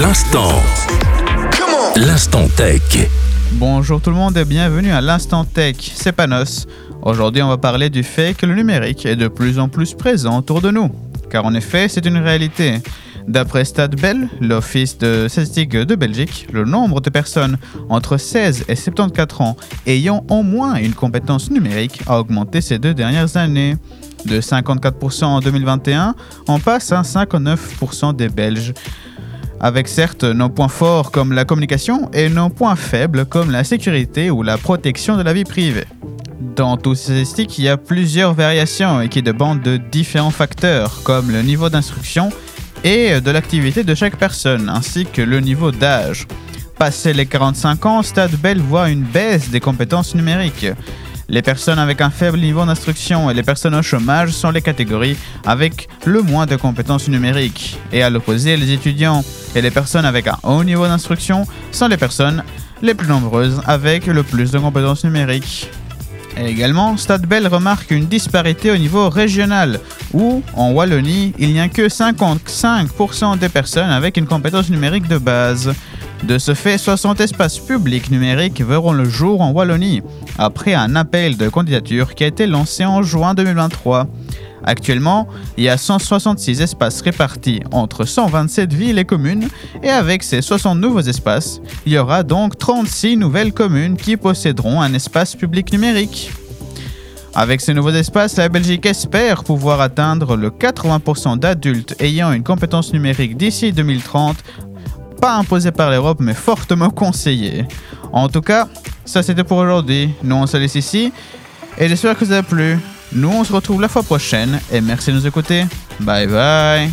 L'instant. L'instant tech. Bonjour tout le monde et bienvenue à l'Instant Tech, c'est Panos. Aujourd'hui on va parler du fait que le numérique est de plus en plus présent autour de nous. Car en effet c'est une réalité. D'après StatBell, l'Office de statistique de Belgique, le nombre de personnes entre 16 et 74 ans ayant au moins une compétence numérique a augmenté ces deux dernières années. De 54% en 2021, on passe à 59% des Belges. Avec certes nos points forts comme la communication et nos points faibles comme la sécurité ou la protection de la vie privée. Dans tous ces statistiques, il y a plusieurs variations et qui dépendent de différents facteurs comme le niveau d'instruction et de l'activité de chaque personne ainsi que le niveau d'âge. Passé les 45 ans, Stade Bell voit une baisse des compétences numériques. Les personnes avec un faible niveau d'instruction et les personnes au chômage sont les catégories avec le moins de compétences numériques. Et à l'opposé, les étudiants et les personnes avec un haut niveau d'instruction sont les personnes les plus nombreuses avec le plus de compétences numériques. Et également, Stade Bell remarque une disparité au niveau régional, où, en Wallonie, il n'y a que 55% des personnes avec une compétence numérique de base. De ce fait, 60 espaces publics numériques verront le jour en Wallonie, après un appel de candidature qui a été lancé en juin 2023. Actuellement, il y a 166 espaces répartis entre 127 villes et communes, et avec ces 60 nouveaux espaces, il y aura donc 36 nouvelles communes qui posséderont un espace public numérique. Avec ces nouveaux espaces, la Belgique espère pouvoir atteindre le 80% d'adultes ayant une compétence numérique d'ici 2030, pas imposé par l'Europe mais fortement conseillé. En tout cas, ça c'était pour aujourd'hui. Nous on se laisse ici et j'espère que ça vous a plu. Nous on se retrouve la fois prochaine et merci de nous écouter. Bye bye.